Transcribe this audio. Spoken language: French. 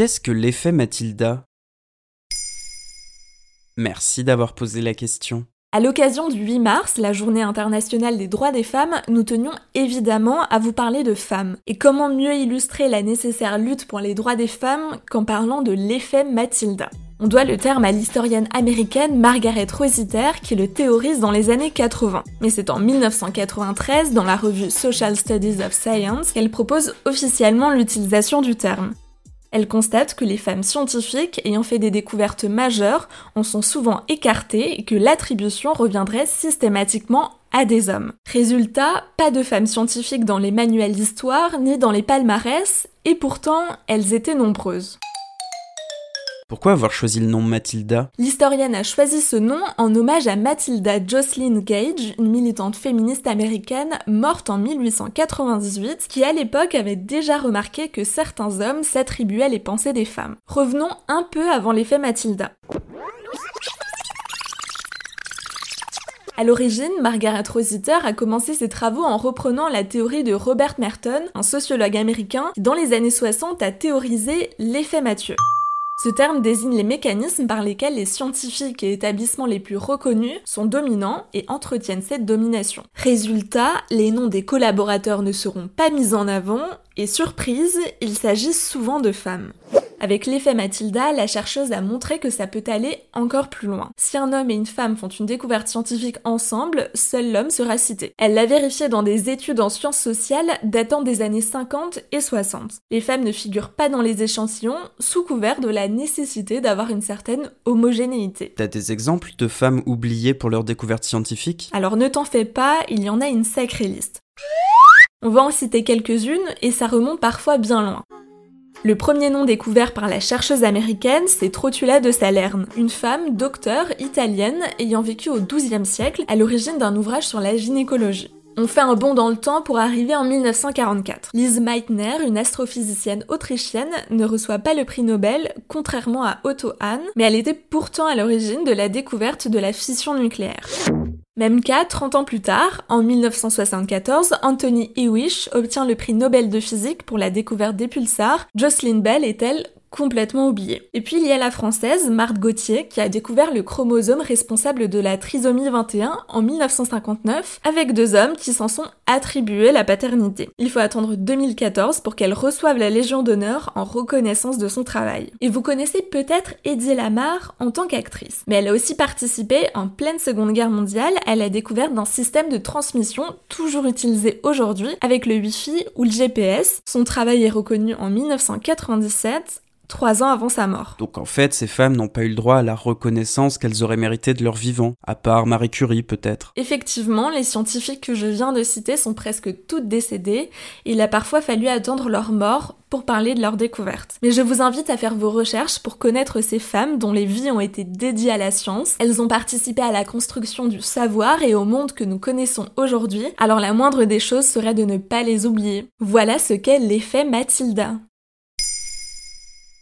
Qu'est-ce que l'effet Mathilda? Merci d'avoir posé la question. À l'occasion du 8 mars, la journée internationale des droits des femmes, nous tenions évidemment à vous parler de femmes. Et comment mieux illustrer la nécessaire lutte pour les droits des femmes qu'en parlant de l'effet Mathilda? On doit le terme à l'historienne américaine Margaret Rossiter qui le théorise dans les années 80. Mais c'est en 1993, dans la revue Social Studies of Science, qu'elle propose officiellement l'utilisation du terme. Elle constate que les femmes scientifiques ayant fait des découvertes majeures en sont souvent écartées et que l'attribution reviendrait systématiquement à des hommes. Résultat, pas de femmes scientifiques dans les manuels d'histoire ni dans les palmarès, et pourtant elles étaient nombreuses. Pourquoi avoir choisi le nom Mathilda? L'historienne a choisi ce nom en hommage à Mathilda Jocelyn Gage, une militante féministe américaine morte en 1898, qui à l'époque avait déjà remarqué que certains hommes s'attribuaient les pensées des femmes. Revenons un peu avant l'effet Mathilda. À l'origine, Margaret Rossiter a commencé ses travaux en reprenant la théorie de Robert Merton, un sociologue américain qui dans les années 60 a théorisé l'effet Mathieu. Ce terme désigne les mécanismes par lesquels les scientifiques et établissements les plus reconnus sont dominants et entretiennent cette domination. Résultat, les noms des collaborateurs ne seront pas mis en avant et surprise, il s'agit souvent de femmes. Avec l'effet Mathilda, la chercheuse a montré que ça peut aller encore plus loin. Si un homme et une femme font une découverte scientifique ensemble, seul l'homme sera cité. Elle l'a vérifié dans des études en sciences sociales datant des années 50 et 60. Les femmes ne figurent pas dans les échantillons sous couvert de la nécessité d'avoir une certaine homogénéité. T'as des exemples de femmes oubliées pour leur découverte scientifique Alors ne t'en fais pas, il y en a une sacrée liste. On va en citer quelques-unes et ça remonte parfois bien loin. Le premier nom découvert par la chercheuse américaine, c'est Trotula de Salerne, une femme docteur italienne ayant vécu au XIIe siècle à l'origine d'un ouvrage sur la gynécologie. On fait un bond dans le temps pour arriver en 1944. Lise Meitner, une astrophysicienne autrichienne, ne reçoit pas le prix Nobel, contrairement à Otto Hahn, mais elle était pourtant à l'origine de la découverte de la fission nucléaire. Même cas, 30 ans plus tard, en 1974, Anthony Hewish obtient le prix Nobel de physique pour la découverte des pulsars. Jocelyn Bell est elle complètement oubliée. Et puis il y a la française Marthe Gauthier qui a découvert le chromosome responsable de la trisomie 21 en 1959 avec deux hommes qui s'en sont attribués la paternité. Il faut attendre 2014 pour qu'elle reçoive la Légion d'honneur en reconnaissance de son travail. Et vous connaissez peut-être Eddie Lamar en tant qu'actrice, mais elle a aussi participé en pleine Seconde Guerre mondiale à la découverte d'un système de transmission toujours utilisé aujourd'hui avec le Wi-Fi ou le GPS. Son travail est reconnu en 1997 trois ans avant sa mort. Donc en fait, ces femmes n'ont pas eu le droit à la reconnaissance qu'elles auraient mérité de leur vivant, à part Marie Curie peut-être. Effectivement, les scientifiques que je viens de citer sont presque toutes décédées, et il a parfois fallu attendre leur mort pour parler de leur découverte. Mais je vous invite à faire vos recherches pour connaître ces femmes dont les vies ont été dédiées à la science. Elles ont participé à la construction du savoir et au monde que nous connaissons aujourd'hui, alors la moindre des choses serait de ne pas les oublier. Voilà ce qu'est l'effet Mathilda.